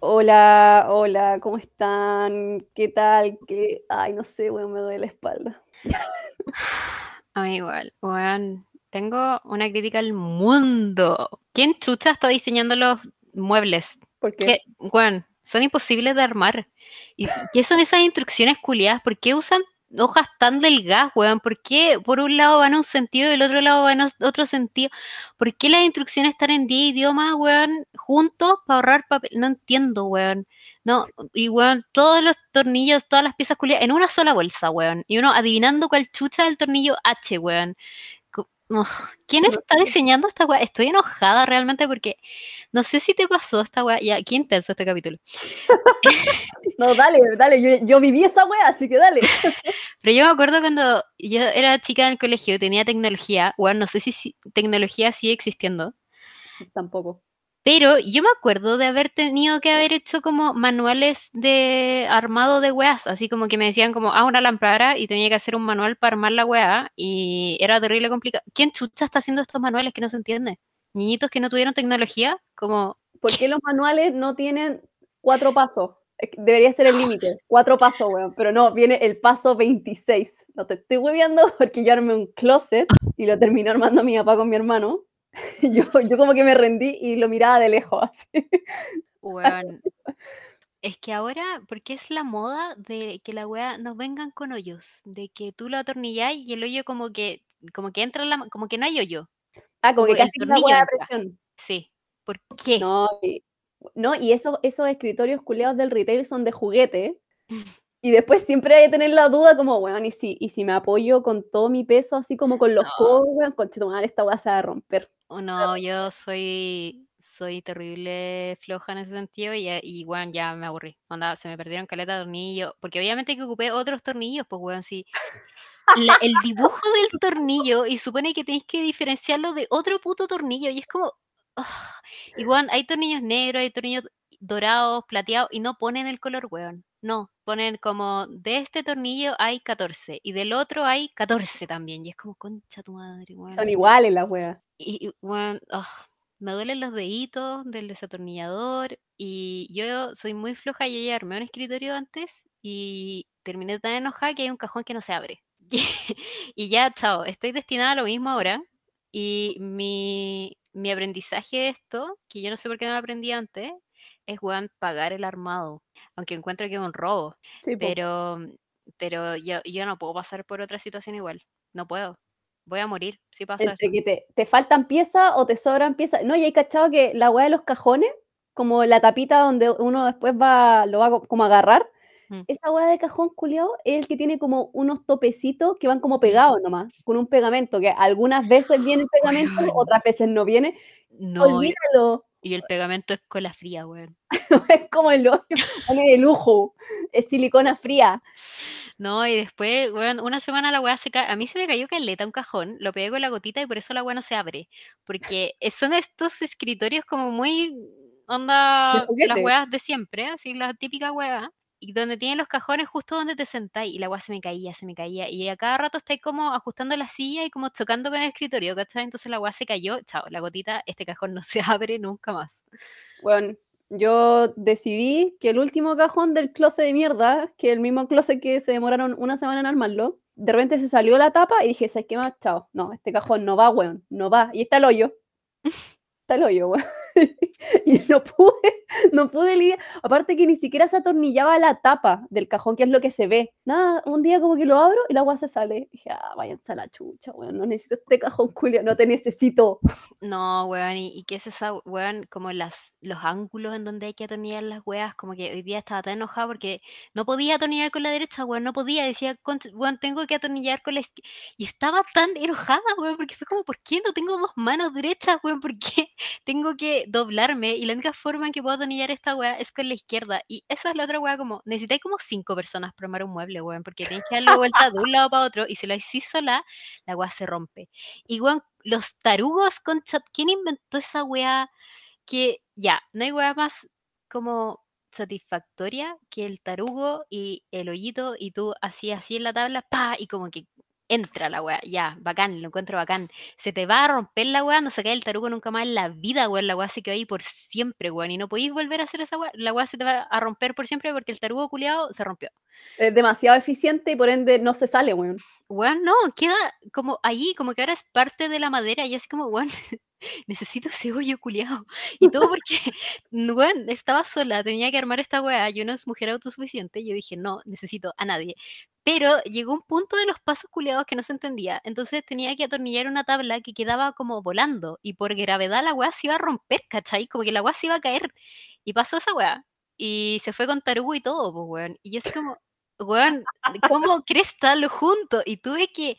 Hola, hola, ¿cómo están? ¿Qué tal? ¿Qué? Ay, no sé, weón, me duele la espalda. A mí igual, weón. Tengo una crítica al mundo. ¿Quién chucha está diseñando los muebles? ¿Por qué? Que, weón, son imposibles de armar. ¿Y qué son esas instrucciones culiadas? ¿Por qué usan hojas tan delgadas, weón? ¿Por qué por un lado van a un sentido y del otro lado van a otro sentido? ¿Por qué las instrucciones están en 10 idiomas, weón, juntos para ahorrar papel? No entiendo, weón. No, y weón, todos los tornillos, todas las piezas culiadas en una sola bolsa, weón. Y uno adivinando cuál chucha del tornillo H, weón. Oh, ¿Quién está diseñando esta weá? Estoy enojada realmente porque no sé si te pasó esta weá. Ya, qué intenso este capítulo. No, dale, dale, yo, yo viví esa wea, así que dale. Pero yo me acuerdo cuando yo era chica en el colegio, tenía tecnología, weón, no sé si, si tecnología sigue existiendo, Tampoco. Pero yo me acuerdo de haber tenido que haber hecho como manuales de armado de weas, así como que me decían como, ah, una lámpara y tenía que hacer un manual para armar la wea y era terrible complicado. ¿Quién chucha está haciendo estos manuales que no se entiende? Niñitos que no tuvieron tecnología, como, ¿Por qué los manuales no tienen cuatro pasos? Debería ser el límite, cuatro pasos, weón. Pero no, viene el paso 26. No te estoy hueveando porque yo armé un closet y lo terminó armando mi papá con mi hermano. Yo, yo como que me rendí y lo miraba de lejos, así. weón. Es que ahora, porque es la moda de que la wea nos vengan con hoyos, de que tú lo atornillas y el hoyo como que, como que entra en la, como que no hay hoyo, Ah, como como que casi una hueá de presión. Sí. ¿Por qué? No, y, no, y esos, esos escritorios culeados del retail son de juguete. Y después siempre hay que tener la duda como, weón, ¿y si, y si me apoyo con todo mi peso, así como con los No. codos, conchetumare, esta weá se va a romper. No, yo soy, soy terrible floja en ese sentido y, y bueno, ya me aburrí. Onda, se me perdieron caleta de tornillos, porque obviamente que ocupé otros tornillos, pues weón, sí. La- el dibujo del tornillo y supone que tenéis que diferenciarlo de otro puto tornillo y es como... ah, Y weón, hay tornillos negros, hay tornillos dorados, plateados y no ponen el color, weón. No, ponen como de este tornillo hay 14 y del otro hay 14 también. Y es como, concha tu madre, weón. Son iguales las weas. Y, y, weón, ah, me duelen los deditos del desatornillador y yo soy muy floja, yo ya armé un escritorio antes y terminé tan enojada que hay un cajón que no se abre. y ya, chao, estoy destinada a lo mismo ahora y mi, mi aprendizaje de esto, que yo no sé por qué no lo aprendí antes, es, weón, pagar el armado, aunque encuentro que es un robo, Sí, pero, pero yo, yo no puedo pasar por otra situación igual, no puedo. Voy a morir si pasa eso. Entre que te, te faltan piezas o te sobran piezas. No, y hay cachado que la weá de los cajones, como la tapita donde uno después va, lo va co- como a agarrar, Mm. esa weá de cajón culiao es el que tiene como unos topecitos que van como pegados nomás, con un pegamento, que algunas veces viene el pegamento, otras veces no viene. No, Olvídalo. Y el pegamento es cola fría, weón. es como el hoyo, de lujo, es silicona fría. No, y después, weón, una semana la weá se cae. A mí se me cayó caleta un cajón, lo pegué con la gotita y por eso la weá no se abre. Porque son estos escritorios como muy onda las weas de siempre, así las típicas weas. Y donde tienen los cajones justo donde te sentáis. Y la weá se me caía, se me caía. Y a cada rato estáis como ajustando la silla y como chocando con el escritorio, ¿cachai? Entonces la weá se cayó, chao, la gotita, este cajón no se abre nunca más. Bueno, yo decidí que el último cajón del closet de mierda, que el mismo closet que se demoraron una semana en armarlo, de repente se salió la tapa y dije, ¿sabes qué más? Chao. No, este cajón no va, weón, no va. Y está el hoyo. Está el hoyo, weón. y no pude, no pude lidiar. Aparte que ni siquiera se atornillaba la tapa del cajón, que es lo que se ve. Nada, un día como que lo abro y la agua se sale. dije, ah, váyanse a la chucha, weón, no necesito este cajón, Julio, no te necesito. No, weón, y, y qué es esa, weón, como las, los ángulos en donde hay que atornillar las weas, como que hoy día estaba tan enojada porque no podía atornillar con la derecha, weón, no podía, decía, "Concha, weón, tengo que atornillar con la izquierda, y estaba tan enojada, weón, porque fue como, ¿por qué no tengo dos manos derechas, weón? ¿Por qué tengo que doblarme? Y la única forma en que puedo atornillar esta wea es con la izquierda, y esa es la otra wea, como, necesitáis como cinco personas para armar un mueble, weón, porque tienes que darle vuelta de un lado para otro, y si lo hacís sola, la wea se rompe. Y weón, los tarugos con chat, ¿quién inventó esa weá? Que ya, no hay weá más como satisfactoria que el tarugo y el hoyito y tú así así en la tabla, pa, y como que entra la weá, ya, bacán, lo encuentro bacán. Se te va a romper la weá, no se cae el tarugo nunca más en la vida, weón, la weá se queda ahí por siempre, weón, y no podéis volver a hacer esa weá, la weá se te va a romper por siempre porque el tarugo culiado se rompió. Es demasiado eficiente y por ende no se sale, weón. Weón, no, queda como allí, como que ahora es parte de la madera y así como, weón, necesito ese hoyo culiado. Y todo porque, weón, estaba sola, tenía que armar esta weá, yo no es mujer autosuficiente, yo dije, no, necesito a nadie. Pero llegó un punto de los pasos culiados que no se entendía, entonces tenía que atornillar una tabla que quedaba como volando y por gravedad la weá se iba a romper, ¿cachai? Como que la weá se iba a caer. Y pasó esa weá. Y se fue con tarugo y todo, pues, weón. Y yo así como, weón, ¿cómo cresta lo junto? Y tuve que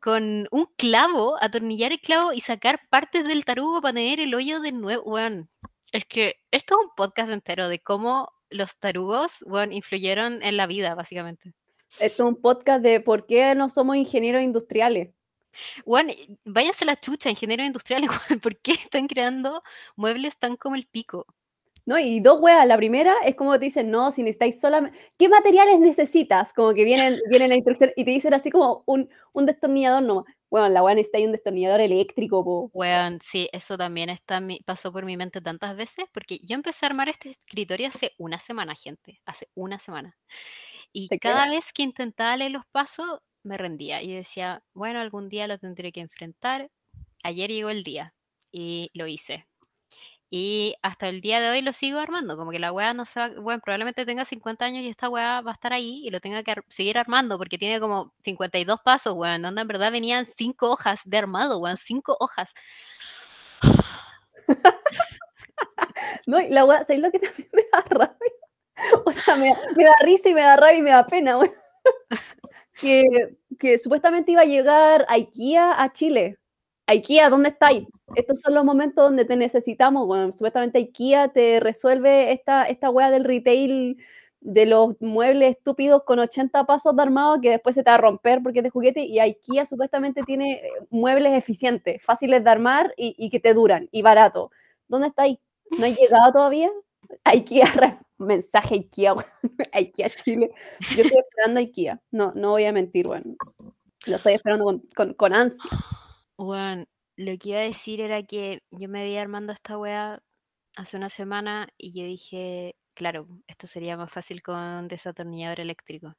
con un clavo, atornillar el clavo y sacar partes del tarugo para tener el hoyo de nuevo, weón. Es que esto es un podcast entero de cómo los tarugos, weón, influyeron en la vida, básicamente. Esto es un podcast de por qué no somos ingenieros industriales. Weón, váyanse la chucha, ingenieros industriales, ¿por qué están creando muebles tan como el pico? ¿no? Y dos weas, la primera es como te dicen, no, si necesitáis solamente, ¿qué materiales necesitas? Como que vienen, viene la instrucción y te dicen así como un, un destornillador no Bueno, la wea necesita un destornillador eléctrico, po. Weón, sí, eso también está pasó por mi mente tantas veces, porque yo empecé a armar este escritorio hace una semana, gente, hace una semana. Y cada vez que intentaba leer los pasos, me rendía y decía, bueno, algún día lo tendré que enfrentar. Ayer llegó el día y lo hice. Y hasta el día de hoy lo sigo armando, como que la weá no se va, bueno, probablemente tenga 50 años y esta weá va a estar ahí y lo tenga que seguir armando porque tiene como 52 pasos, weón, donde en verdad venían 5 hojas de armado, weón, 5 hojas. no, y la weá, ¿sabes lo que también me da rabia? O sea, me, da risa y me da rabia y me da pena, weón. que, que supuestamente iba a llegar IKEA a Chile. IKEA, ¿dónde estáis? Estos son los momentos donde te necesitamos, bueno, supuestamente IKEA te resuelve esta, esta wea del retail de los muebles estúpidos con 80 pasos de armado que después se te va a romper porque es de juguete y IKEA supuestamente tiene eh, muebles eficientes, fáciles de armar y, que te duran y barato. ¿Dónde estáis? ¿No ha llegado todavía? IKEA, mensaje IKEA, IKEA Chile. Yo estoy esperando IKEA, no, no voy a mentir, bueno, lo estoy esperando con, con, con ansias. Bueno, lo que iba a decir era que yo me veía armando esta weá hace una semana y yo dije, claro, esto sería más fácil con desatornillador eléctrico.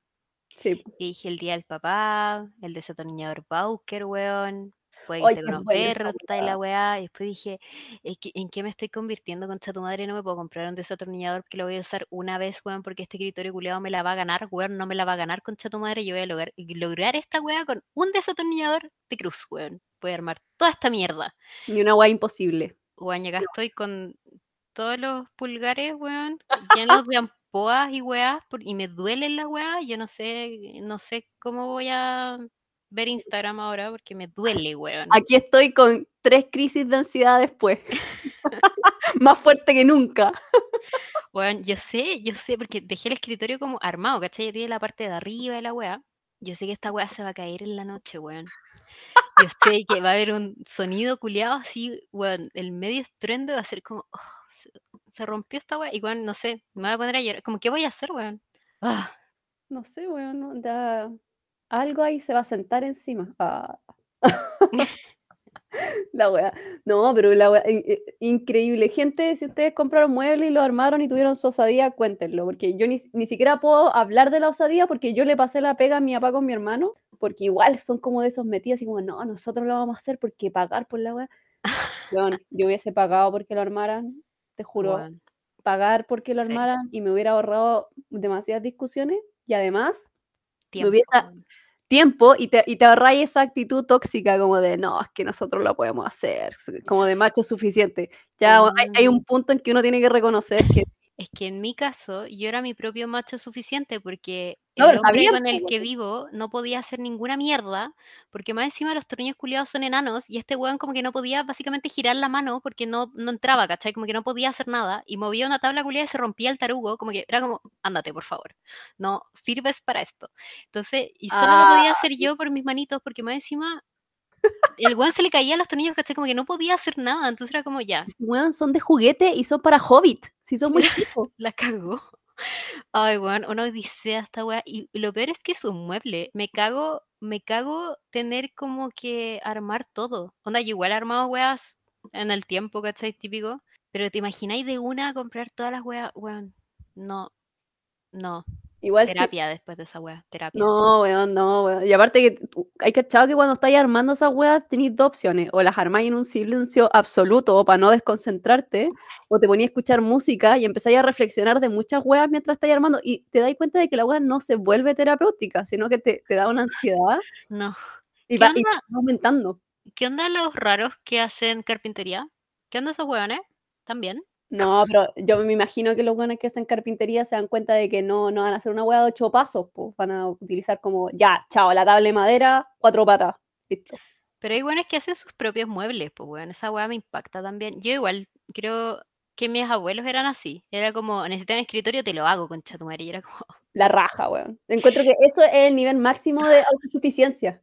Sí. Y dije el día del papá, el desatornillador Bauker, weón, puede que unos perros y la weá. Y después dije, ¿en qué me estoy convirtiendo, concha tu madre? No me puedo comprar un desatornillador que lo voy a usar una vez, weón, porque este escritorio culiado me la va a ganar, weón, no me la va a ganar, concha tu madre. Yo voy a lograr, lograr esta weá con un desatornillador de cruz, weón puede armar toda esta mierda. Ni una guay imposible. Weón, acá estoy con todos los pulgares, weón, llenos de ampoas y weas, y me duelen las weas. Yo no sé, no sé cómo voy a ver Instagram ahora porque me duele, weón. Aquí estoy con tres crisis de ansiedad después. Más fuerte que nunca. Weón, yo sé, yo sé, porque dejé el escritorio como armado, ¿cachai? Tiene la parte de arriba de la wea. Yo sé que esta wea se va a caer en la noche, weón. Yo sé que va a haber un sonido culiado así, weón, el medio estruendo va a ser como, oh, se, rompió esta weá, y weón, no sé, me voy a poner a llorar, como, ¿qué voy a hacer, weón? Ah. No sé, weón, da... algo ahí se va a sentar encima. Ah. La weá. No, pero la weá, increíble. Gente, si ustedes compraron muebles y lo armaron y tuvieron su osadía, cuéntenlo, porque yo ni, ni, siquiera puedo hablar de la osadía porque yo le pasé la pega a mi papá con mi hermano, porque igual son como de esos metidos y como, no, nosotros lo vamos a hacer porque pagar por la weá. Bueno, yo hubiese pagado porque lo armaran, te juro. Pagar porque lo armaran y me hubiera ahorrado demasiadas discusiones y además me hubiese, tiempo y te, y te ahorráis esa actitud tóxica como de, no, es que nosotros lo podemos hacer, como de macho suficiente. Ya hay, hay, un punto en que uno tiene que reconocer que es que en mi caso yo era mi propio macho suficiente porque el hombre con el que vivo no podía hacer ninguna mierda, porque más encima los tornillos culiados son enanos y este weón como que no podía básicamente girar la mano porque no, no entraba, ¿cachai? Como que no podía hacer nada y movía una tabla culiada y se rompía el tarugo, como que era como, ándate por favor, no sirves para esto. Entonces, y solo lo podía hacer ah, yo por mis manitos porque más encima El weón se le caían los tornillos, ¿cachai? Como que no podía hacer nada, entonces era como ya. Weón, son de juguete y son para Hobbit, si son muy chicos. La cagó. Ay, weón, una odisea esta weá. Y y lo peor es que es un mueble. Me cago, me cago tener como que armar todo. Onda, yo igual he armado weas en el tiempo, ¿cachai? Típico. Pero te imagináis de una comprar todas las weas, weón. No, no. Igual sí. Terapia después de esa wea, terapia. No, weón, no, weón. Y aparte que hay cachado que cuando estáis armando esas weas tenéis dos opciones. O las armáis en un silencio absoluto para no desconcentrarte, o te ponías a escuchar música y empezáis a reflexionar de muchas weas mientras estáis armando. Y te dais cuenta de que la wea no se vuelve terapéutica, sino que te, te da una ansiedad No. y va aumentando. ¿Qué onda los raros que hacen carpintería? ¿Qué onda esos weones? ¿También? No, pero yo me imagino que los buenos que hacen carpintería se dan cuenta de que no, no van a hacer una hueá de ocho pasos, pues van a utilizar como, ya, chao, la tabla de madera, cuatro patas, listo. Pero hay buenos que hacen sus propios muebles, pues weón, esa weá me impacta también. Yo igual creo que mis abuelos eran así. Era como, necesitan escritorio, te lo hago, concha tu madre. Y era como, La raja, weón. Encuentro que eso es el nivel máximo de autosuficiencia.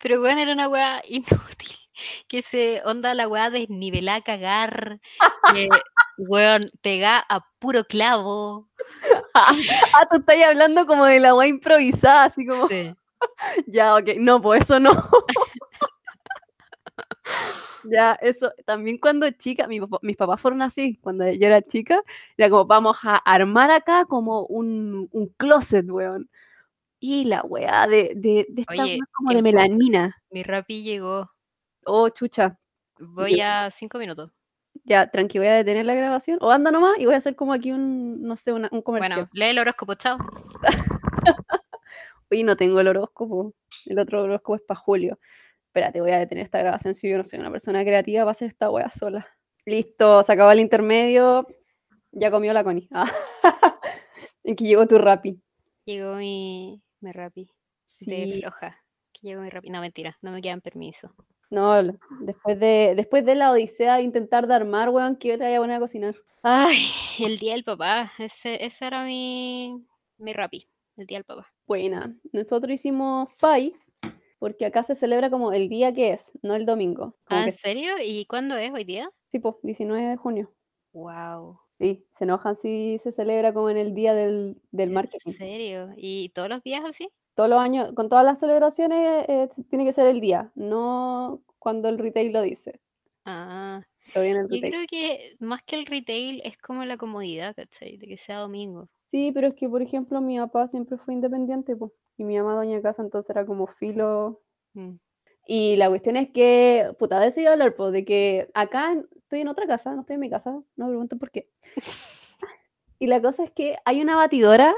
pero weón, era una weá inútil. Que se onda la weá desnivelada a cagar. Weón, pega a puro clavo. ah, tú estás hablando como de la hueá improvisada, así como, Sí. ya, ok, no, pues eso no. Ya, eso, también cuando chica, mi mis papás fueron así, cuando yo era chica, era como, vamos a armar acá como un, un closet, weón. Y la weá de, de, de esta Oye, weá como de melanina. Mi rapi llegó. Oh, chucha. Voy a cinco minutos. Ya, tranqui, voy a detener la grabación. O anda nomás y voy a hacer como aquí un, no sé, una- un comercial. Bueno, lee el horóscopo, chao. Oye, no tengo el horóscopo. El otro horóscopo es para julio. Espérate, voy a detener esta grabación si yo no soy una persona creativa para hacer esta wea sola. Listo, se acabó el intermedio. Ya comió la Connie. Ah. en que llegó tu rapi. Llegó mi, mi rapi. De Sí. floja. Que llegó mi rapi. No, mentira, no me quedan permiso. No, después de, después de la odisea de intentar de armar, weón, que yo te vaya a poner a cocinar. Ay, el día del papá. Ese, ese era mi, mi rapi. El día del papá. Buena. Nosotros hicimos pie porque acá se celebra como el día que es, no el domingo. Como Ah, que ¿en serio? ¿Y cuándo es hoy día? sí, po, 19 de junio. Wow. Sí, se enojan si se celebra como en el día del, del ¿En marketing. serio? ¿Y todos los días así? Todos los años, con todas las celebraciones, eh, tiene que ser el día, no cuando el retail lo dice. Ah, yo creo que más que el retail es como la comodidad, ¿cachai? De que sea domingo. Sí, pero es que, por ejemplo, mi papá siempre fue independiente, po, y mi mamá doña casa, entonces era como filo. Mm. Y la cuestión es que, puta, de eso iba a hablar, po, de que acá estoy en otra casa, no estoy en mi casa, no me pregunten por qué. Y la cosa es que hay una batidora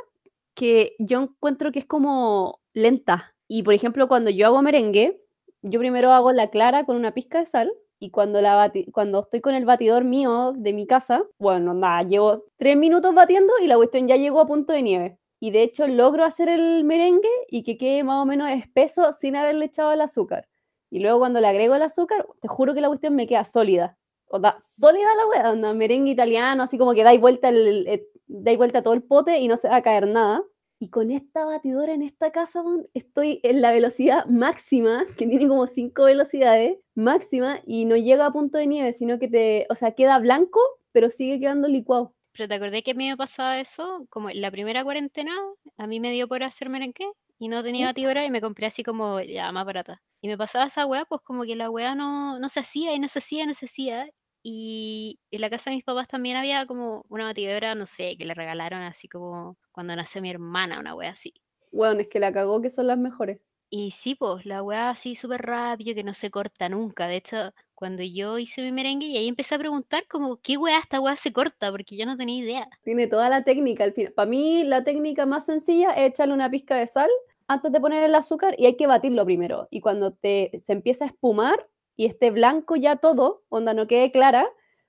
que yo encuentro que es como lenta. Y por ejemplo, cuando yo hago merengue, yo primero hago la clara con una pizca de sal. Y cuando, la cuando estoy con el batidor mío de mi casa, bueno, nada, llevo tres minutos batiendo y la cuestión ya llegó a punto de nieve. Y de hecho logro hacer el merengue y que quede más o menos espeso sin haberle echado el azúcar. Y luego cuando le agrego el azúcar, te juro que la cuestión me queda sólida. O da, sólida la onda, merengue italiano, así como que dais vuelta, el, el- dais vuelta todo el pote y no se va a caer nada. Y con esta batidora en esta casa, estoy en la velocidad máxima, que tiene como cinco velocidades máxima, y no llega a punto de nieve, sino que te, o sea, queda blanco, pero sigue quedando licuado. Pero te acordé que a mí me pasaba eso, como en la primera cuarentena, a mí me dio por hacer merengue y no tenía batidora y me compré así como ya más barata. Y me pasaba esa weá, pues como que la weá no, no se hacía y no se hacía y no se hacía. Y en la casa de mis papás también había como una batidora, no sé, que le regalaron así como cuando nació mi hermana, una weá así. Bueno, es que la cagó que son las mejores. Y sí, pues, la weá así súper rápido, que no se corta nunca. De hecho, cuando yo hice mi merengue y ahí empecé a preguntar como, ¿qué weá esta weá se corta? Porque yo no tenía idea. Tiene toda la técnica. al Para mí, la técnica más sencilla es echarle una pizca de sal antes de poner el azúcar y hay que batirlo primero. Y cuando te, se empieza a espumar y esté blanco ya todo, onda no quede clara,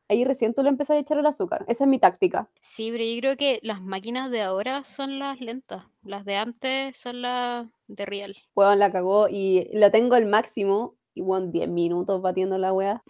ahí recién tú le empiezas a echar el azúcar. Esa es mi táctica. Sí, pero yo creo que las máquinas de ahora son las lentas. Las de antes son las de real. Weón, la cagó y lo tengo al máximo y weón, 10 minutos batiendo la weá.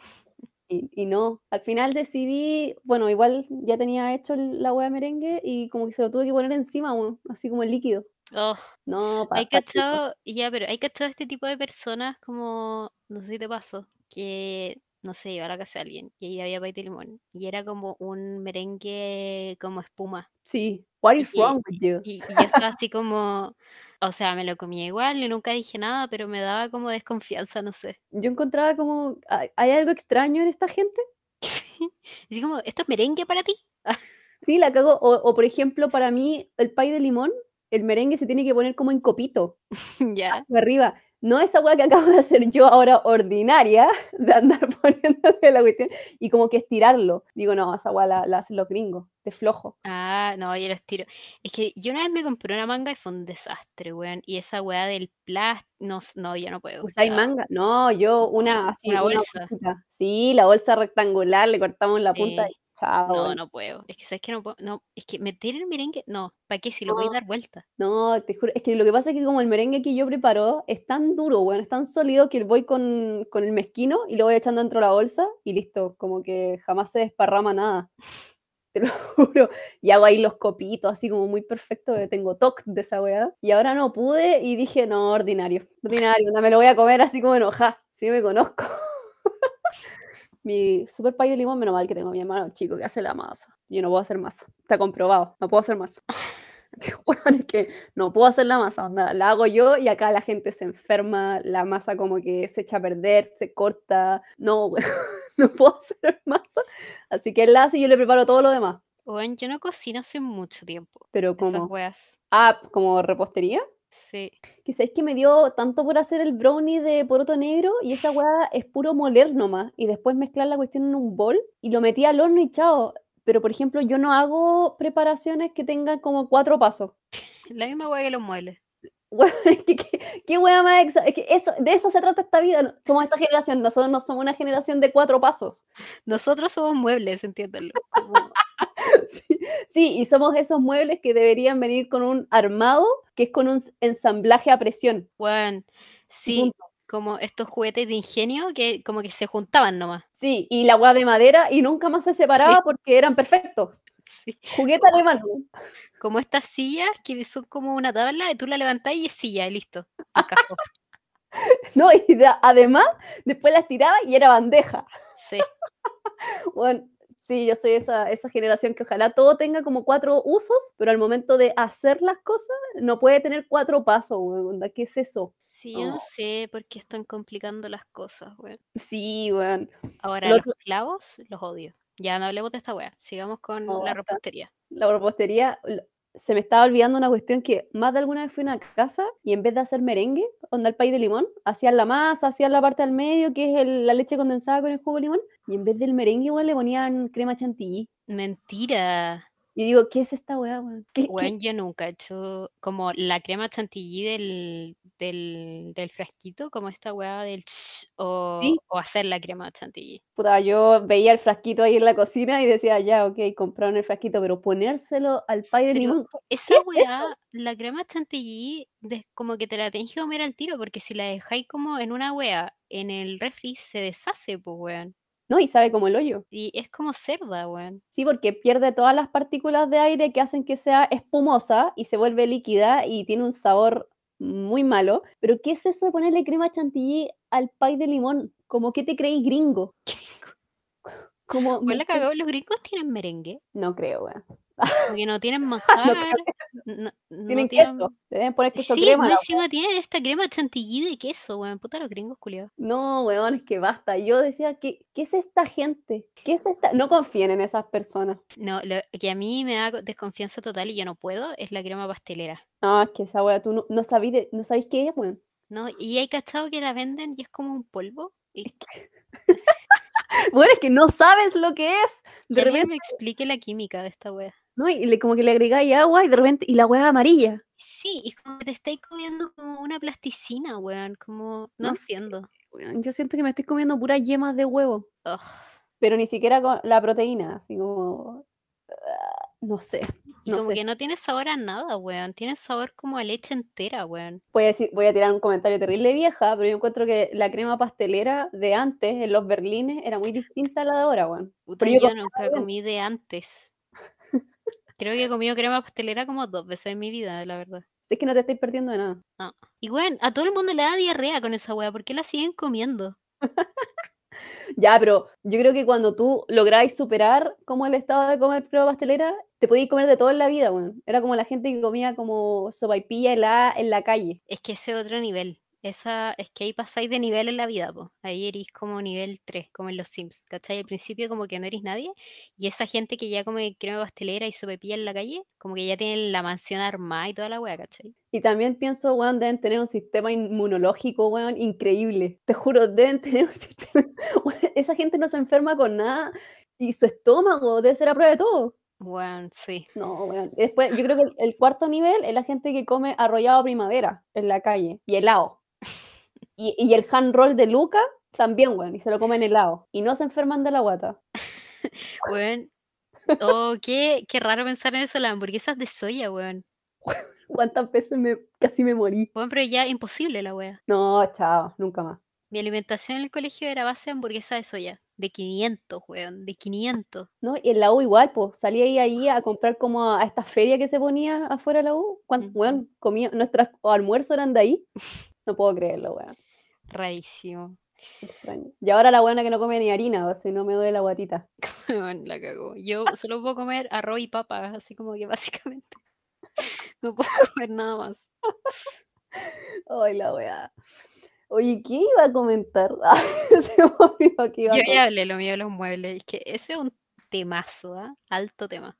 Y, y no, al final decidí, bueno, igual ya tenía hecho el- la weá merengue y como que se lo tuve que poner encima, así como el líquido. Oh, No, ¿hay pa pico. cachado? Ya, pero ¿hay cachado este tipo de personas como, no sé si te pasó, que, no sé, iba a la casa de alguien y ahí había paita y limón y era como un merengue como espuma Sí, what y is que wrong with you? y y yo estaba así como, o sea, me lo comía igual y nunca dije nada, pero me daba como desconfianza, no sé. Yo encontraba como, ¿hay hay algo extraño en esta gente? Sí, así como, ¿esto es merengue para ti? Sí, la cagó. O o, por ejemplo, para mí, el pay de limón, el merengue se tiene que poner como en copito, Ya. arriba. No esa weá que acabo de hacer yo ahora ordinaria, de andar poniéndole la cuestión y como que estirarlo. Digo, no, esa weá la la hacen los gringos, de flojo. Ah, no, yo los tiro. Es que yo una vez me compré una manga y fue un desastre, weón. Y esa weá del plas no no, yo no puedo, ¿Usáis chao. manga? No, yo una así, una bolsa. Sí, la bolsa rectangular, le cortamos la punta y. chao, No, no puedo. Es que, ¿sabes qué? No puedo, no, es que meter el merengue, no, ¿para qué? Si lo voy a dar vuelta. No, te juro, es que lo que pasa es que como el merengue que yo preparo es tan duro, weón, es tan sólido que voy con con el mezquino y lo voy echando dentro de la bolsa y listo, como que jamás se desparrama nada, te lo juro. Y hago ahí los copitos, así como muy perfecto, que tengo TOC de esa weá. Y ahora no pude y dije: "No, ordinario, ordinario, me lo voy a comer así como enojada, si me conozco". Mi super pay de limón, menos mal que tengo a mi hermano chico que hace la masa. Yo no puedo hacer masa, está comprobado, no puedo hacer masa. Weón, es que no puedo hacer la masa, onda, la hago yo y acá la gente se enferma, la masa como que se echa a perder, se corta. No, no puedo hacer masa, así que él la hace y yo le preparo todo lo demás. Weón, yo no cocino hace mucho tiempo, Pero, weas. Ah, ¿como repostería? Sí. Que sabes que me dio tanto por hacer el brownie de poroto negro y esa weá es puro moler nomás, y después mezclar la cuestión en un bol y lo metí al horno y chao. Pero, por ejemplo, yo no hago preparaciones que tengan como 4 pasos. La misma wea que los muebles. Qué qué weá más exa es que eso de eso se trata esta vida, somos esta generación, nosotros no somos una generación de 4 pasos. Nosotros somos muebles, entiéndanlo, como Sí, sí, y somos esos muebles que deberían venir con un armado, que es con un ensamblaje a presión. Y sí, punto. como estos juguetes de ingenio que como que se juntaban nomás. Sí, y la weá de madera y nunca más se Sí. separaba porque eran perfectos. Sí. Juguete alemán. Como estas sillas que son como una tabla y tú la levantás y es silla y listo. No, y da además, después la estiraba y era bandeja. Sí. Weón, sí, yo soy esa esa generación que ojalá todo tenga como 4 usos, pero al momento de hacer las cosas no puede tener 4 pasos, weón, ¿qué es eso? Sí, yo no No. sé por qué están complicando las cosas, weón. Sí, weón. Ahora, Lo los clavos los odio. Ya no hablemos de esta wea, sigamos con la repostería. La repostería, se me estaba olvidando una cuestión que más de alguna vez fui a una casa y en vez de hacer merengue, onda el pay de limón, hacían la masa, hacían la parte del medio, que es el la leche condensada con el jugo de limón, y en vez del merengue, weón, le ponían crema chantilly. Mentira. Y digo: "¿Qué es esta weá, weón? ¿Qué qué?". Weón, yo nunca he hecho como la crema chantilly del del del frasquito, como esta wea del o Sí. o hacer la crema chantilly. Puta, yo veía el frasquito ahí en la cocina y decía: "Ya, okey, compraron el frasquito", pero ponérselo al pay de limón, ¿qué esa es weá, la crema chantilly, des como que te la tenés que comer al tiro, porque si la dejáis como en una weá en el refri se deshace, po, weón. No, y sabe como el hoyo. Y es como cerda, weón. Sí, porque pierde todas las partículas de aire que hacen que sea espumosa y se vuelve líquida y tiene un sabor muy malo. Pero, ¿qué es eso de ponerle crema chantilly al pay de limón? ¿Cómo qué te creís, gringo? Como me la cagó, ¿los gringos tienen merengue? No creo, weón. Como que no tienen manjar, no no Tienen queso, deben poner queso sí, crema weá. encima tienen esta crema chantilly de queso, weón, puta los gringos culiados. No, weón, es que basta. Yo decía: "¿Qué qué es esta gente? ¿Qué es esta?". No confíen en esas personas. No, lo que a mí me da co desconfianza total y yo no puedo, es la crema pastelera. No, es que esa weá tú no no de no sabéis qué es, weón. No, ¿y hay cachado que la venden y es como un polvo? Y Es que weón, es que no sabes lo que es. De repente me explique la química de esta weá. No, y le como que le agregáis agua y de repente y la es amarilla. Sí, es como que te estáis comiendo como una plasticina, weón, como no No weón, yo siento que me estoy comiendo puras yemas de huevo, Ugh. pero ni siquiera con la proteína, así como, no sé, Y no como sé. que no tiene sabor a nada, weón, tiene sabor como a leche entera, weón. Voy a decir voy a tirar un comentario terrible vieja, pero yo encuentro que la crema pastelera de antes, en los Berlines, era muy distinta a la de ahora, weón. Puta, Pero yo nunca comí de antes. Creo que he comido crema pastelera como dos veces en mi vida, la verdad. Si es que no te estáis perdiendo de nada. No. Y bueno, a todo el mundo le da diarrea con esa weá, ¿por qué la siguen comiendo? Ya, pero yo creo que cuando tú lográis superar como el estado de comer prueba pastelera, te podías comer de todo en la vida, weón. Era como la gente que comía como sopaipilla helada en la calle. Es que ese otro nivel. Esa, es que ahí pasáis de nivel en la vida, po. Ahí eres como nivel 3, como en los Sims, ¿cachai? Al principio como que no eres nadie, y esa gente que ya come crema pastelera y sopaipilla en la calle, como que ya tienen la mansión armada y toda la weá, ¿cachai? Y también pienso, weón, deben tener un sistema inmunológico, weón, increíble. Te juro, deben tener un sistema... weón, esa gente no se enferma con nada y su estómago debe ser a prueba de todo. Weón, sí. No, weón. Y Después, yo creo que el, el cuarto nivel es la gente que come arrollado primavera en la calle y helado. Y, y el hand roll de Luca también, weón, y se lo comen helado. Y no se enferman de la guata. Weón. Oh, qué, qué raro pensar en eso, las hamburguesas de soya, weón. ¿Cuántas veces me, casi me morí? Weón, pero ya imposible la wea. No, chao, nunca más. Mi alimentación en el colegio era base de hamburguesa de soya. De 500, weón, de 500. ¿No? Y en la U igual, pues, salía ahí, ahí a comprar como a esta feria que se ponía afuera de la U. ¿Cuánto, Ujú. weón, comía, nuestros almuerzos eran de ahí? No puedo creerlo, weón. Rarísimo. Extraño. Y ahora la buena que no come ni harina, o si no me duele la guatita. La cagó. Yo solo puedo comer arroz y papas, así como que básicamente. No puedo comer nada más. Ay, la weá. Oye, ¿qué iba a comentar? Ah, se me que iba Yo ya hablé lo mío de los muebles. Es que ese es un temazo, ¿ah? Alto tema.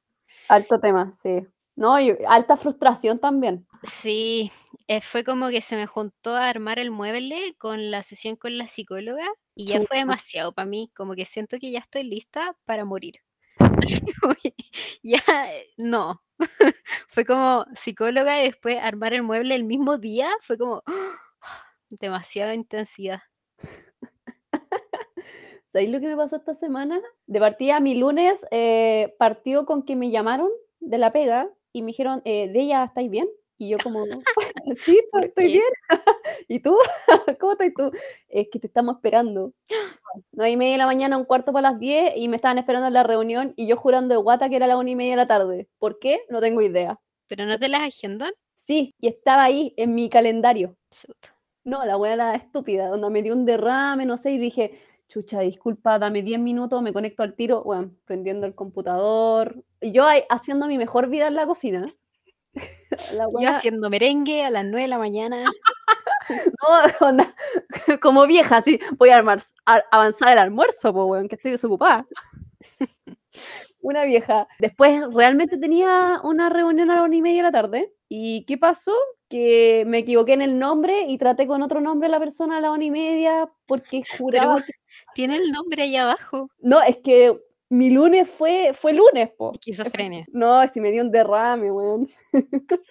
Alto tema, sí. No, y alta frustración también. Sí, eh, fue como que se me juntó a armar el mueble con la sesión con la psicóloga y ya fue demasiado para mí, como que siento que ya estoy lista para morir. Ya, eh, no. Fue como psicóloga y después armar el mueble el mismo día, fue como demasiada intensidad. ¿Sabéis lo que me pasó esta semana? De partida, mi lunes eh, partió con que me llamaron de la pega y me dijeron, eh, de ella, ¿estáis bien? Y yo como, sí, ¿Por estoy bien. ¿Y tú? ¿Cómo estás tú? Es que te estamos esperando. Nueve y media de la mañana, un cuarto para las 10 y me estaban esperando en la reunión y yo jurando de guata que era la una y media de la tarde. ¿Por qué? No tengo idea. ¿Pero no te las agendan? Sí, y estaba ahí en mi calendario. Chuta. No, la weá era estúpida, donde me dio un derrame, no sé, y dije, chucha, disculpa, dame 10 minutos, me conecto al tiro, bueno, prendiendo el computador. Y yo ahí haciendo mi mejor vida en la cocina. La Yo haciendo merengue a las 9 de la mañana. no, onda, como vieja, así, voy a, armar, a- avanzar el almuerzo, pues, weón, que estoy desocupada. Una vieja. Después realmente tenía una reunión a la una y media de la tarde. ¿Y qué pasó? Que me equivoqué en el nombre y traté con otro nombre a la persona a la una y media porque juraba Pero que... tiene el nombre ahí abajo. No, es que mi lunes fue, fue lunes, po. Esquizofrenia. No, si me dio un derrame, weón.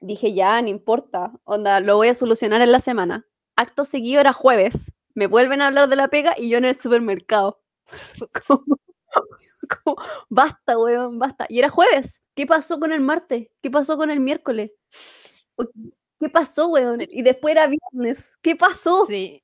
Dije, ya, no importa. Onda, lo voy a solucionar en la semana. Acto seguido era jueves. Me vuelven a hablar de la pega y yo en el supermercado. Como, como, basta, weón, basta. Y era jueves. ¿Qué pasó con el martes? ¿Qué pasó con el miércoles? ¿Qué pasó, weón? Y después era viernes. ¿Qué pasó? Sí,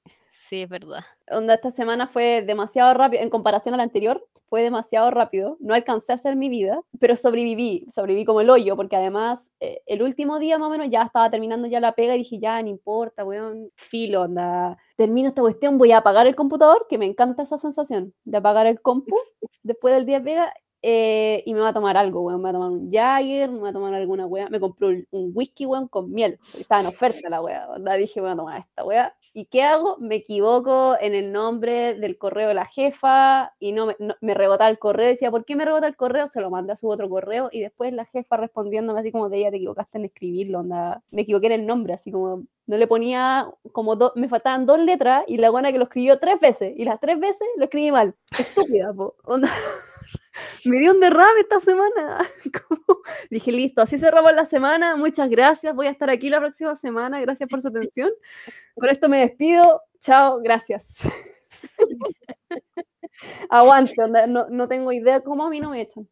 sí, es verdad. onda esta semana fue demasiado rápido, en comparación a la anterior, fue demasiado rápido, no alcancé a hacer mi vida, pero sobreviví, sobreviví como el hoyo, porque además eh, el último día más o menos ya estaba terminando ya la pega y dije, ya, no importa, weón, filo, onda, termino esta cuestión, voy a apagar el computador, que me encanta esa sensación de apagar el compu después del día de pega, eh, y me va a tomar algo, weón, me va a tomar un Jagger, me va a tomar alguna weá, me compré un, un whisky, weón, con miel, estaba en oferta la weá, onda, dije, voy a tomar esta weá, ¿Y qué hago? Me equivoco en el nombre del correo de la jefa y no me, no- me rebotaba el correo. Decía, ¿por qué me rebota el correo? Se lo mandé a su otro correo y después la jefa respondiéndome así como de ella, te equivocaste en escribirlo, onda. Me equivoqué en el nombre, así como no le ponía como dos, me faltaban dos letras y la buena que lo escribió tres veces y las tres veces lo escribí mal. Estúpida, po. Onda. Me dio un derrame esta semana. Como- Dije, listo, así cerramos la semana. Muchas gracias. Voy a estar aquí la próxima semana. Gracias por su atención. Con esto me despido. Chao, gracias. Aguante, no, no tengo idea cómo a mí no me echan.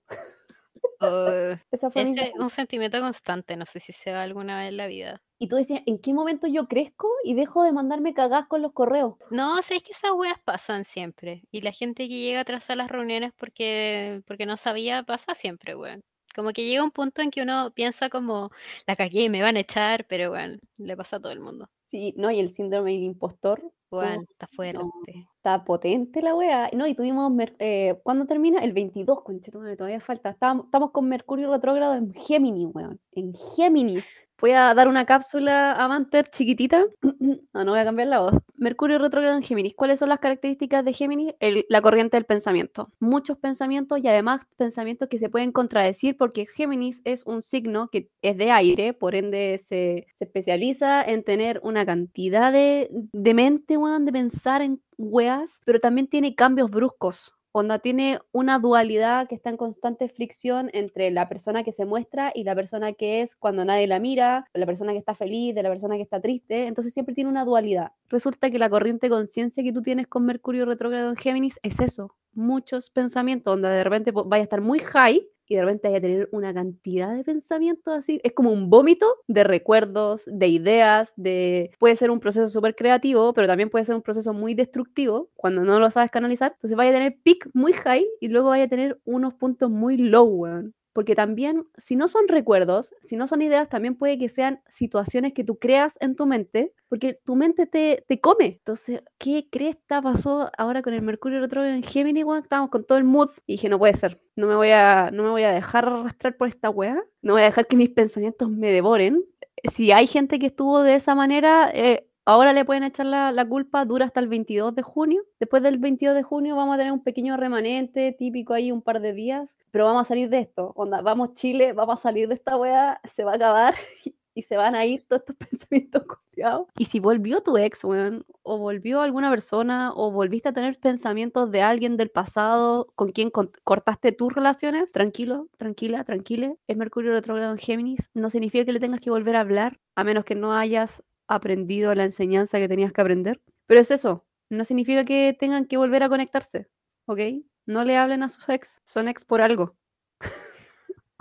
Esa fue es un sentimiento constante, no sé si se va alguna vez en la vida. Y tú decías, ¿en qué momento yo crezco y dejo de mandarme cagadas con los correos? No, sabes que esas weas pasan siempre. Y la gente que llega atrás a las reuniones porque, porque no sabía, pasa siempre, weón. Como que llega un punto en que uno piensa como, la cagué, me van a echar, pero bueno, le pasa a todo el mundo. Sí, no, y el síndrome del impostor. Oh, está no, fuerte. Está potente la wea. No, y tuvimos, eh, ¿cuándo termina? El 22, conchetumare, todavía falta. Estábamos- estamos con Mercurio retrógrado en Géminis, weón. En Géminis. Voy a dar una cápsula a Manter chiquitita. No, no voy a cambiar la voz. Mercurio retrógrado en Géminis. ¿Cuáles son las características de Géminis? La corriente del pensamiento. Muchos pensamientos y además pensamientos que se pueden contradecir porque Géminis es un signo que es de aire, por ende se, se especializa en tener una cantidad de, de mente, de pensar en weas, pero también tiene cambios bruscos. Onda tiene una dualidad que está en constante fricción entre la persona que se muestra y la persona que es cuando nadie la mira, la persona que está feliz, de la persona que está triste. Entonces siempre tiene una dualidad. Resulta que la corriente de conciencia que tú tienes con Mercurio retrógrado en Géminis es eso. Muchos pensamientos, donde de repente vaya a estar muy high y de repente vaya a tener una cantidad de pensamientos así. Es como un vómito de recuerdos, de ideas, de... Puede ser un proceso súper creativo, pero también puede ser un proceso muy destructivo cuando no lo sabes canalizar. Entonces vaya a tener peak muy high y luego vaya a tener unos puntos muy low, weón. Porque también, si no son recuerdos, si no son ideas, también puede que sean situaciones que tú creas en tu mente, porque tu mente te, te come. Entonces, ¿qué cresta pasó ahora con el Mercurio retrógrado en Géminis? Estábamos con todo el mood y dije, no puede ser, no me voy a, no me voy a dejar arrastrar por esta weá, no voy a dejar que mis pensamientos me devoren. Si hay gente que estuvo de esa manera, eh, Ahora le pueden echar la, culpa, dura hasta el 22 de junio. Después del 22 de junio vamos a tener un pequeño remanente típico ahí, un par de días, pero vamos a salir de esto. Onda, vamos Chile, vamos a salir de esta weá, se va a acabar y se van a ir todos estos pensamientos copiados. Y si volvió tu ex, weón, o volvió alguna persona, o volviste a tener pensamientos de alguien del pasado con quien cortaste tus relaciones, tranquilo, tranquila, tranquile. Es Mercurio retrógrado en Géminis. No significa que le tengas que volver a hablar, a menos que no hayas aprendido la enseñanza que tenías que aprender. Pero es eso, no significa que tengan que volver a conectarse, ¿ok? No le hablen a sus ex, son ex por algo.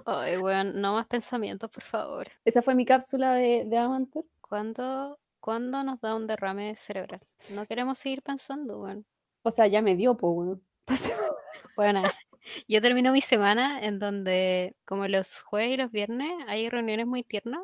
Ay, weón, no más pensamientos, por favor. Esa fue mi cápsula de, de Amanter. ¿Cuándo, ¿Cuándo nos da un derrame cerebral? No queremos seguir pensando, weón. O sea, ya me dio, po, weón. Bueno, yo termino mi semana en donde, como los jueves y los viernes, hay reuniones muy tiernas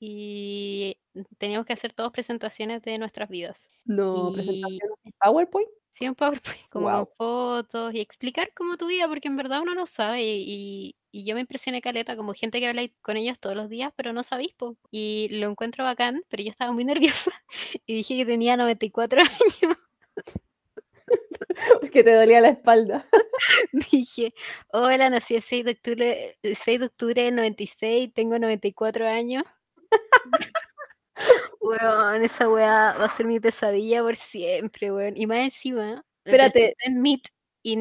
y teníamos que hacer todas presentaciones de nuestras vidas. No, Y- presentación así, PowerPoint. Sí, un PowerPoint, como con fotos y explicar cómo tu vida, porque en verdad uno no sabe y, y- y yo me impresioné caleta como gente que habla con ellos todos los días, pero no sabéis, po. Y lo encuentro bacán, pero yo estaba muy nerviosa y dije que tenía 94 años. Porque te dolía la espalda. Dije, hola, nací el 6 de octubre, el 6 de octubre del 96, tengo 94 años. Weón, esa weá va a ser mi pesadilla por siempre, weón. Y más encima, Espérate. en Meet y,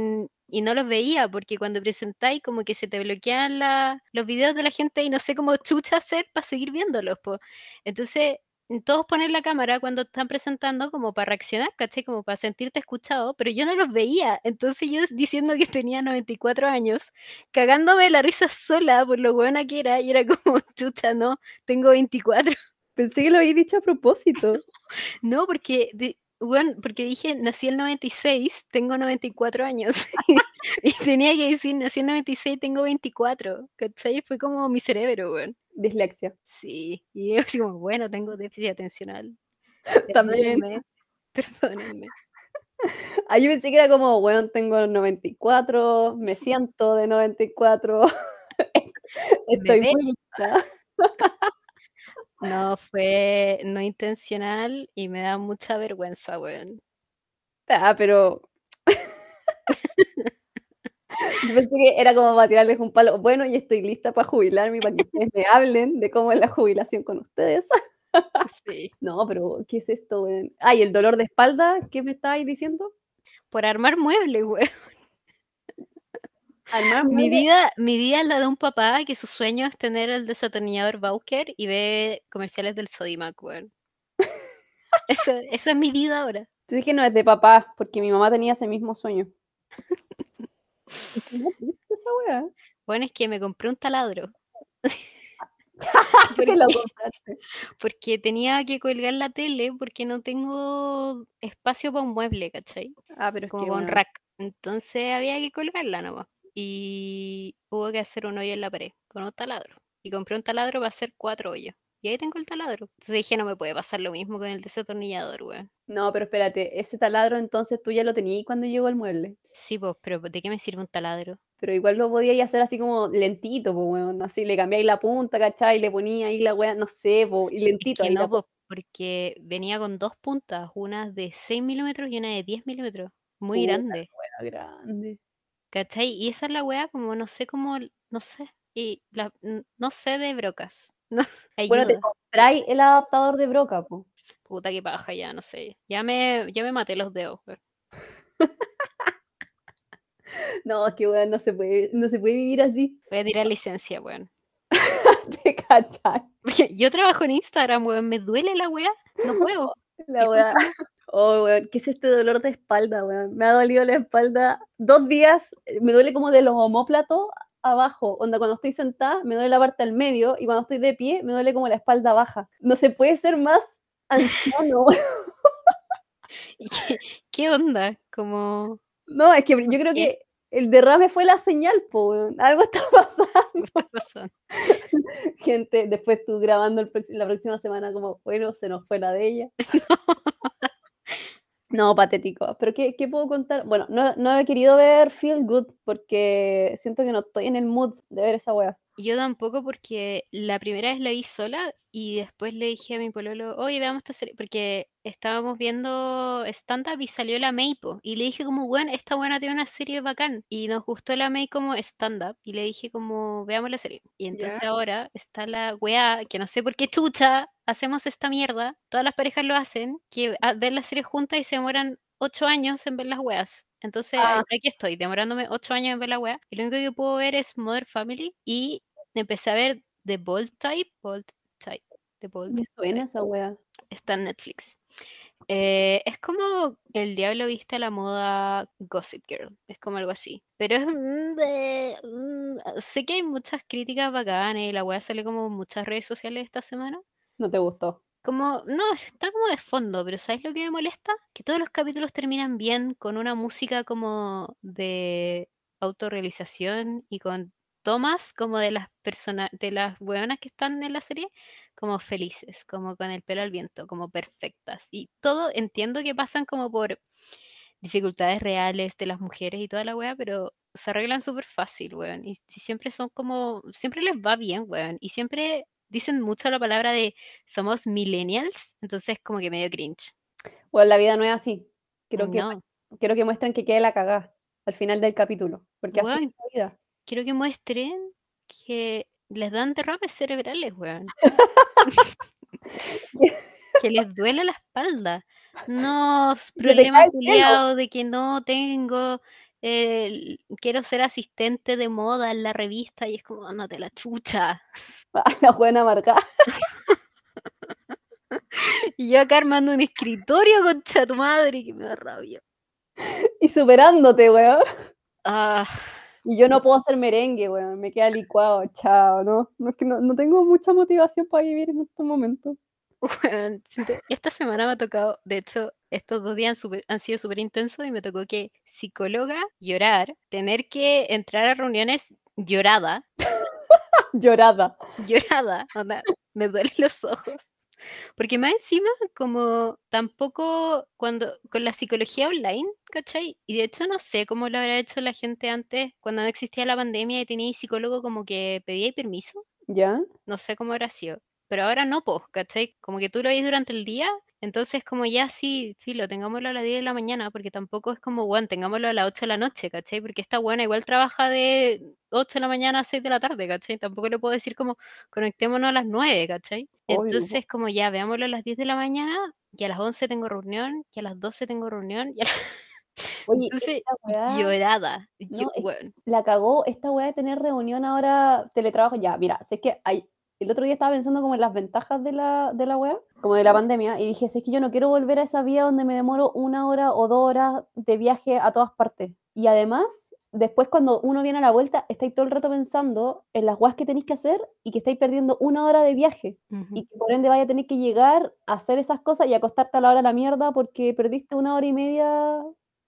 y no los veía, porque cuando presentáis como que se te bloquean la- los videos de la gente y no sé cómo chucha hacer para seguir viéndolos, po. Entonces, todos ponen la cámara cuando están presentando como para reaccionar, ¿cachai? Como para sentirte escuchado, pero yo no los veía. Entonces yo diciendo que tenía 94 años, cagándome la risa sola por lo buena que era, y era como, chucha, no, tengo 24. Pensé que lo había dicho a propósito. No, porque, weón, porque dije, nací el 96, tengo 94 años. y tenía que decir, nací el 96, tengo 24. ¿Cachai? Fue como mi cerebro, weón. Dislexia. Sí. Y yo así como, bueno, tengo déficit atencional. También. Perdónenme. Perdónenme. Ah, yo pensé que era como, weón, tengo 94, me siento de 94. Estoy muy. No, fue no intencional y me da mucha vergüenza, weón. Ah, pero. Yo pensé que era como para tirarles un palo. Bueno, y estoy lista para jubilarme para que ustedes me hablen de cómo es la jubilación con ustedes. Sí. No, pero ¿qué es esto, weón? Ah, el dolor de espalda, ¿qué me estabais diciendo? Por armar muebles, weón. Armar Mi muebles. vida, mi vida es la de un papá que su sueño es tener el desatornillador Bowker y ve comerciales del Sodimac, weón. Eso, eso es mi vida ahora. Yo dije no es de papá, porque mi mamá tenía ese mismo sueño. Esa weá. Bueno, es que me compré un taladro. ¿Por qué lo compraste? Porque tenía que colgar la tele porque no tengo espacio para un mueble, ¿cachai? Ah, pero es Como que para un rack. Entonces había que colgarla nomás. Y hubo que hacer un hoyo en la pared con un taladro. Y compré un taladro para hacer cuatro hoyos. Y ahí tengo el taladro. Entonces dije, no me puede pasar lo mismo con el desatornillador, weón. No, pero espérate, ese taladro entonces tú ya lo tenías cuando llegó el mueble. Sí, pues, pero ¿de qué me sirve un taladro? Pero igual lo podíais hacer así como lentito, pues weón. Así le cambiáis la punta, ¿cachai? Le ponía ahí la weá, no sé, po, y Es lentito. que ahí la no, pues, porque venía con dos puntas, una de 6 milímetros y una de 10 milímetros. Muy Puta, grande. weá grande. ¿Cachai? Y esa es la weá, como no sé cómo, no sé. Y la, no sé de brocas. No, Bueno, te compráis el adaptador de broca, po. Puta que paja, ya no sé. Ya me, ya me maté los dedos. weón. No, es que weón, no se puede, no se puede vivir así. Voy a tirar licencia, weón. ¿Te cachai? Yo trabajo en Instagram, weón. Me duele la weá. No puedo. La weá. Oh, weón, ¿qué es este dolor de espalda, weón? Me ha dolido la espalda dos días, me duele como de los omóplatos abajo, onda cuando estoy sentada me duele la parte del medio y cuando estoy de pie me duele como la espalda baja. No se puede ser más anciano, weón. ¿Y ¿Qué, qué onda? Como, No, es que yo creo que el derrame fue la señal, po. Algo está pasando. ¿qué está pasando? Gente, después tú grabando el la próxima semana como, bueno, se nos fue la de ella. No, patético. Pero ¿qué, qué puedo contar? Bueno, no, no he querido ver Feel Good porque siento que no estoy en el mood de ver esa wea. Yo tampoco porque la primera vez la vi sola y después le dije a mi pololo, oye, veamos esta serie, porque estábamos viendo stand-up y salió la May, po, y le dije como, bueno, esta buena tiene una serie bacán, y nos gustó la May como stand-up, y le dije como, veamos la serie. Y entonces ahora está la weá, que no sé por qué chucha, hacemos esta mierda, todas las parejas lo hacen, que ven la serie juntas y se demoran ocho años en ver las weas. Entonces, Ah. aquí estoy, demorándome ocho años en ver la wea. Y lo único que puedo ver es Mother Family y empecé a ver The Bold Type. Bold Type. The Bold Me suena esa wea. Está en Netflix. Eh, es como El Diablo Viste a la Moda Gossip Girl. Es como algo así. Pero es. de- sé que hay muchas críticas bacanas y la wea sale como en muchas redes sociales esta semana. No te gustó. Como, no, está como de fondo, pero ¿sabes lo que me molesta? Que todos los capítulos terminan bien con una música como de autorrealización y con tomas como de las personas, de las weonas que están en la serie, como felices, como con el pelo al viento, como perfectas. Y todo entiendo que pasan como por dificultades reales de las mujeres y toda la wea, pero se arreglan súper fácil, weón. Y, si siempre son como, siempre les va bien, weón. Y siempre dicen mucho la palabra de somos millennials, entonces como que medio cringe. Bueno, la vida no es así. Quiero que, no, quiero que muestren que quede la cagada al final del capítulo. Porque así es la vida. Quiero que muestren que les dan derrames cerebrales, weón. que les duele la espalda. No, problema culiao de que no tengo, eh, quiero ser asistente de moda en la revista y es como, ándate la chucha. La buena marcada. Y yo acá armando un escritorio, concha tu madre, que me da rabia. Y superándote, weón. Ah, Y yo no puedo hacer merengue, weón. Me queda licuado, chao, ¿no? No, es que no, no tengo mucha motivación para vivir en estos momentos. esta semana me ha tocado, de hecho, estos dos días han, super- han sido súper intensos y me tocó que psicóloga, llorar, tener que entrar a reuniones llorada, Llorada. llorada, onda, me duelen los ojos. Porque más encima, como tampoco cuando con la psicología online, ¿cachai? Y de hecho no sé cómo lo habrá hecho la gente antes, cuando no existía la pandemia y tenía psicólogo como que pedía permiso, ¿Ya? no sé cómo habrá sido. Pero ahora no, pues, ¿cachai? Como que tú lo veis durante el día, entonces como ya sí, filo, tengámoslo a las 10 de la mañana, porque tampoco es como, bueno, tengámoslo a las 8 de la noche, ¿cachai? Porque esta buena igual trabaja de 8 de la mañana a 6 de la tarde, ¿cachai? Tampoco le puedo decir como, conectémonos a las 9, ¿cachai? Obvio. Entonces como ya, veámoslo a las 10 de la mañana, y a las 11 tengo reunión, y a las 12 tengo reunión, y a las... Oye, Entonces, weá llorada. No, yo- la cagó esta weá de tener reunión ahora, teletrabajo. Ya, mira, sé que hay. El otro día estaba pensando como en las ventajas de la, de la weá. como de la pandemia, y dije, es que yo no quiero volver a esa vida donde me demoro una hora o dos horas de viaje a todas partes. Y además, después cuando uno viene a la vuelta, estáis todo el rato pensando en las guas que tenéis que hacer y que estáis perdiendo una hora de viaje. Y que por ende vaya a tener que llegar a hacer esas cosas y acostarte a la hora de la mierda porque perdiste una hora y media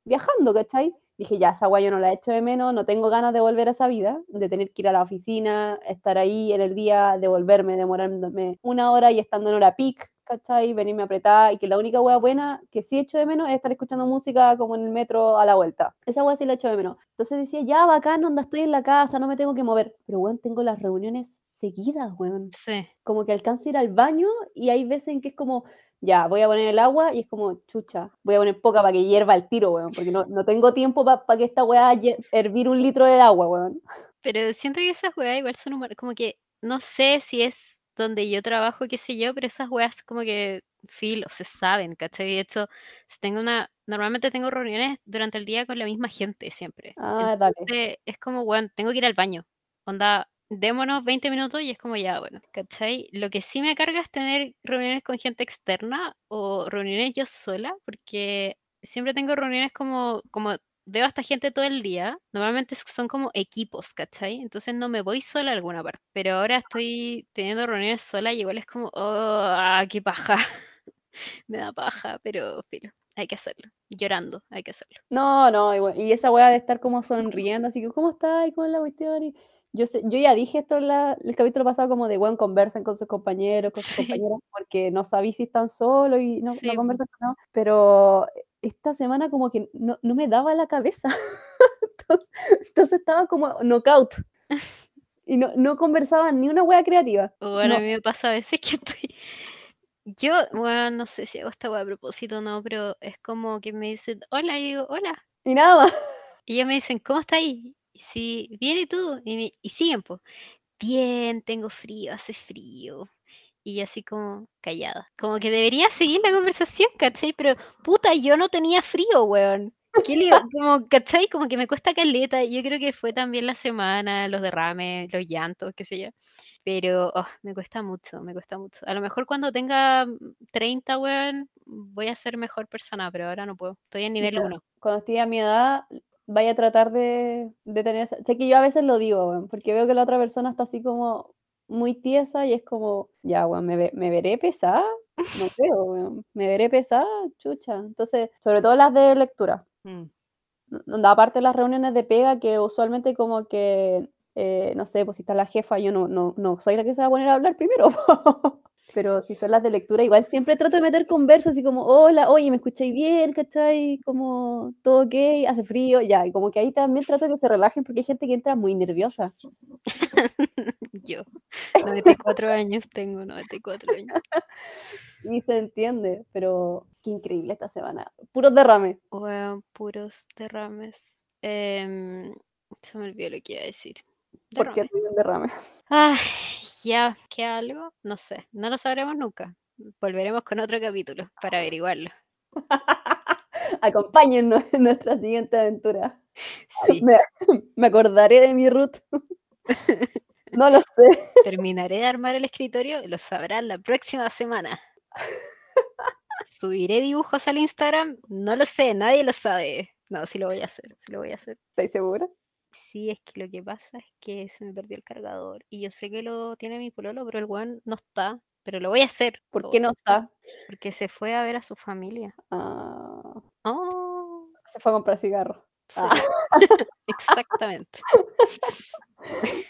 viajando, ¿cachai? Dije, ya, esa guay yo no la he hecho de menos, no tengo ganas de volver a esa vida, de tener que ir a la oficina, estar ahí en el día, devolverme, demorándome una hora y estando en hora peak, ¿cachai? Venirme a apretar y que la única hueá buena que sí echo de menos es estar escuchando música como en el metro a la vuelta. Esa hueá sí la echo de menos. Entonces decía, ya, bacán, onda, estoy en la casa, no me tengo que mover. Pero, weón, tengo las reuniones seguidas, weón. Sí. Como que alcanzo a ir al baño y hay veces en que es como, ya, voy a poner el agua y es como, chucha, voy a poner poca para que hierva el tiro, weón, porque no, no tengo tiempo para que esta weá hervir un litro de agua, weón. Pero siento que esas weas igual son un, como que, no sé si es donde yo trabajo, qué sé yo, pero esas weas como que filo, se saben, ¿cachai? De hecho, tengo una, normalmente tengo reuniones durante el día con la misma gente siempre. Ah, dale. Entonces, es como, bueno, tengo que ir al baño. Onda, démonos 20 minutos y es como ya, bueno, ¿cachai? Lo que sí me carga es tener reuniones con gente externa o reuniones yo sola, porque siempre tengo reuniones como, como veo a esta gente todo el día, normalmente son como equipos, ¿cachai? Entonces no me voy sola a alguna parte, pero ahora estoy teniendo reuniones sola y igual es como, oh, qué paja. me da paja, pero, pero hay que hacerlo. Llorando, hay que hacerlo. No, no, y, y esa weá de estar como sonriendo, así que, ¿cómo está? ¿Y cómo es la cuestión? Y yo, sé, yo ya dije esto en la, el capítulo pasado, como de, bueno, conversan con sus compañeros, con sus Sí. compañeras, porque no sabéis si están solos y no, Sí, no conversan con nada. Pero esta semana como que no, no me daba la cabeza. entonces, entonces estaba como knockout. Y no, no conversaba ni una wea creativa. Bueno, No. a mí me pasa a veces que estoy. Yo, bueno, no sé si hago esta wea a propósito o no, pero es como que me dicen, hola, y digo, hola. Y nada más. Y ellos me dicen, ¿cómo estás ahí? Bien, ¿y tú? Y, me- y siguen, pues, bien, tengo frío, hace frío. Y yo así como callada. Como que debería seguir la conversación, ¿cachai? Pero, puta, yo no tenía frío, weón. ¿Qué le iba- como, ¿cachai? Como que me cuesta caleta. Yo creo que fue también la semana, los derrames, los llantos, qué sé yo. Pero oh, me cuesta mucho, me cuesta mucho. A lo mejor cuando tenga mm, 30, weón, voy a ser mejor persona, pero ahora no puedo. Estoy en nivel Mira, 1. Cuando esté a mi edad, vaya a tratar de, de tener esa... Sé que yo a veces lo digo, porque veo que la otra persona está así como muy tiesa y es como, ya, weón, ¿me, ve- me veré pesada? No creo, weón. ¿Me veré pesada? Chucha. Entonces, sobre todo las de lectura. Donde aparte de las reuniones de pega, que usualmente como que, eh, no sé, pues si está la jefa, yo no, no, no soy la que se va a poner a hablar primero. Pero si son las de lectura, igual siempre trato de meter conversas así como, hola, oye, ¿me escucháis bien? ¿Cachai? Como, todo ok, hace frío, ya. Y como que ahí también trato de que se relajen porque hay gente que entra muy nerviosa. Yo, 94 años tengo, 94 años. Y se entiende, pero qué increíble esta semana. Puros derrames. Weón, puros derrames. Em, se me olvidó lo que iba a decir. ¿Por qué Derrame. ruido el derrame? Ay, ya, ¿qué algo? No sé, no lo sabremos nunca. Volveremos con otro capítulo para averiguarlo. Acompáñennos en nuestra siguiente aventura. Sí, Me, me acordaré de mi root. No lo sé. terminaré de armar el escritorio y lo sabrán la próxima semana. ¿Subiré dibujos al Instagram? No lo sé, nadie lo sabe. No, sí lo voy a hacer, sí lo voy a hacer. ¿Estáis segura? Sí, es que lo que pasa es que se me perdió el cargador y yo sé que lo tiene mi pololo, pero el weón no está. Pero lo voy a hacer. ¿Por qué no está? Porque se fue a ver a su familia. Ah, Oh, se fue a comprar cigarros. sí, Ah. exactamente.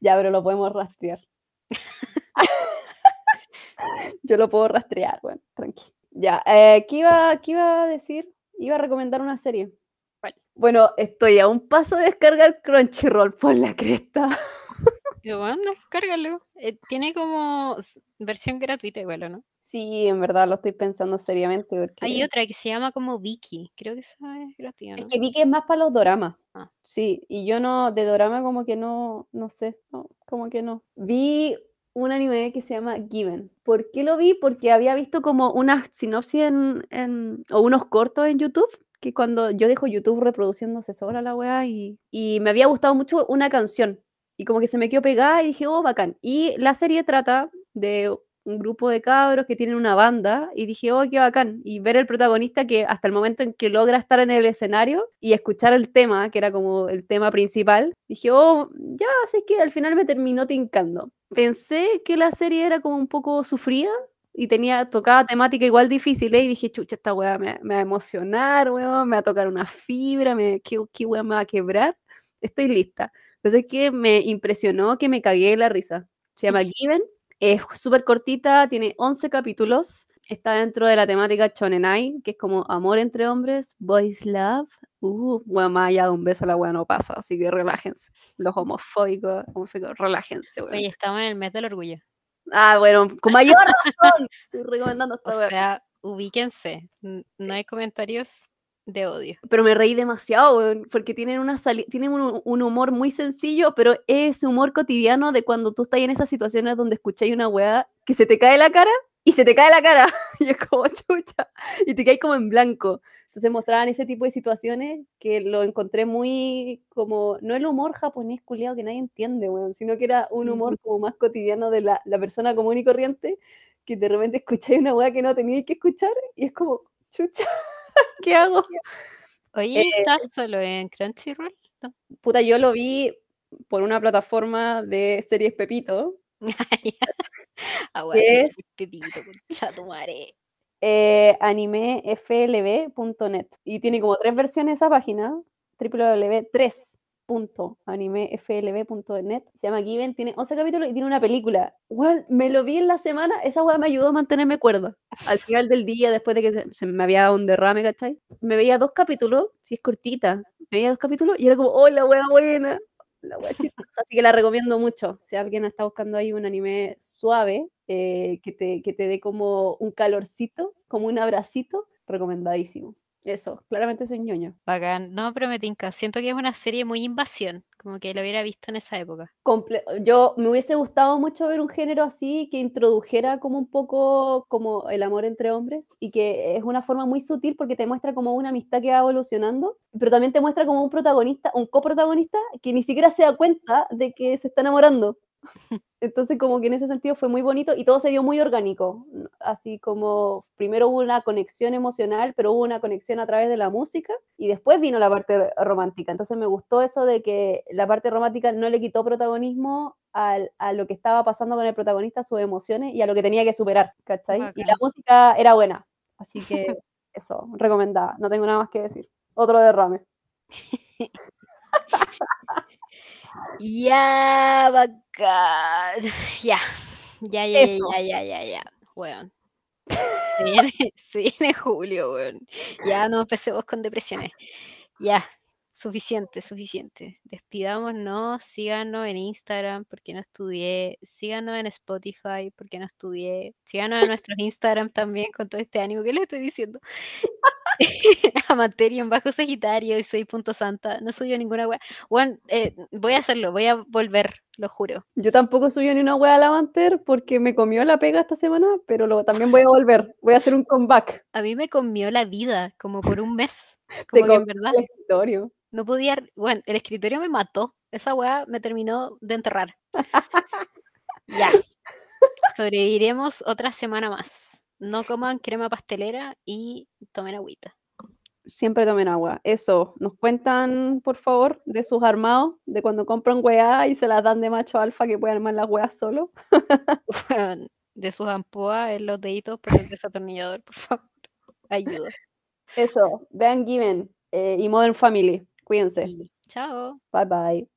Ya, pero lo podemos rastrear. Yo lo puedo rastrear, bueno, tranqui. Ya, eh, ¿qué, iba, ¿qué iba a decir? Iba a recomendar una serie. Bueno, estoy a un paso de descargar Crunchyroll por la cresta. Pero bueno, descárgalo. Eh, tiene como versión gratuita igual, ¿o no? Sí, en verdad lo estoy pensando seriamente porque Hay otra que se llama como Vicky. Creo que esa es gratis, ¿o es que vi que es más para los doramas. Ah. Sí, y yo no, de dorama como que no, no sé, no, como que no. Vi un anime que se llama Given. ¿Por qué lo vi? Porque había visto como una sinopsis en, en- o unos cortos en YouTube, que cuando yo dejo YouTube reproduciéndose sola la weá, y, y me había gustado mucho una canción. Y como que se me quedó pegada y dije, oh, bacán. Y la serie trata de un grupo de cabros que tienen una banda y dije, oh, qué bacán. Y ver el protagonista que hasta el momento en que logra estar en el escenario y escuchar el tema, que era como el tema principal, dije, oh, ya, así que al final me terminó tincando. Pensé que la serie era como un poco sufrida, y tenía, tocaba temática igual difícil, y dije, chucha, esta weá me, me, va a emocionar, weón, me va a tocar una fibra, me, ¿qué, qué weá me va a quebrar? Estoy lista. Entonces es que me impresionó que me cagué la risa. Se llama Given, es súper cortita, tiene 11 capítulos, está dentro de la temática Chonenai, que es como amor entre hombres, boys love. Uh, bueno, más allá de un beso la weá no pasa, así que relájense. Los homofóbicos, homofóbicos relájense, weón. Oye, estamos en el mes del orgullo. Ah, bueno, con mayor razón. Estoy recomendando esta O sea, ubíquense. No hay comentarios de odio. Pero me reí demasiado, porque tienen, una tienen un, un, humor muy sencillo, pero es humor cotidiano de cuando tú estás en esas situaciones donde escucháis una weá que se te cae la cara y se te cae la cara. Y es como chucha. Y te caes como en blanco. Entonces mostraban ese tipo de situaciones que lo encontré muy como, no el humor japonés culiado que nadie entiende, weón, sino que era un humor como más cotidiano de la, la persona común y corriente, que de repente escucháis una weá que no teníais que escuchar y es como, chucha, ¿qué hago? Oye, eh, ¿estás solo en Crunchyroll? ¿No? Puta, yo lo vi por una plataforma de series Pepito. Aguante, es Pepito, madre eh, animeflb.net. Y tiene como tres versiones esa página, www.3.animeflb.net. Se llama Given, tiene 11 capítulos y tiene una película. Bueno, me lo vi en la semana, esa weá me ayudó a mantenerme cuerda. Al final del día, después de que se, me había dado un derrame, ¿cachai? Me veía dos capítulos, si es cortita, me veía dos capítulos y era como, oh, la weá buena. La Así que la recomiendo mucho. Si alguien está buscando ahí un anime suave, eh, que, te, que te dé como un calorcito, como un abracito, recomendadísimo. Eso, claramente soy ñoño. Bacán. No, pero me tinca. Siento que es una serie muy invasión, como que lo hubiera visto en esa época. Comple yo me hubiese gustado mucho ver un género así que introdujera como un poco como el amor entre hombres y que es una forma muy sutil porque te muestra como una amistad que va evolucionando, pero también te muestra como un protagonista, un coprotagonista que ni siquiera se da cuenta de que se está enamorando. Entonces, como que en ese sentido fue muy bonito y todo se dio muy orgánico. Así como primero hubo una conexión emocional, pero hubo una conexión a través de la música y después vino la parte romántica. Entonces, me gustó eso de que la parte romántica no le quitó protagonismo a lo que estaba pasando con el protagonista, sus emociones y a lo que tenía que superar, ¿cachai? Y la música era buena. Así que eso, recomendada. No tengo nada más que decir. Otro derrame. Ya, bacán. Ya, ya, ya, ya, ya, ya, ya, weón. Se viene, se viene julio, weón. Ya no empecemos con depresiones. Ya, suficiente, suficiente. Despidámonos, síganos en Instagram porque no estudié, síganos en Spotify porque no estudié, síganos en nuestros Instagram también con todo este ánimo que les estoy diciendo. Amaterio en bajo Sagitario y soy punto santa. No suyo ninguna wea. Bueno, eh, voy a hacerlo, voy a volver, lo juro. Yo tampoco suyo ni una wea al Amanter porque me comió la pega esta semana, pero también voy a volver. Voy a hacer un comeback. A mí me comió la vida, como por un mes. Como que en verdad. El escritorio. No podía. Bueno, el escritorio me mató. Esa wea me terminó de enterrar. ya. Sobreviviremos otra semana más no coman crema pastelera y tomen agüita. Siempre tomen agua. Eso, nos cuentan, por favor, de sus armados, de cuando compran weá y se las dan de macho alfa que pueden armar las weas solo. de sus ampoas en los deditos por el desatornillador, por favor. Ayuda. Eso, vean Given eh, y Modern Family. Cuídense. Chao. Bye bye.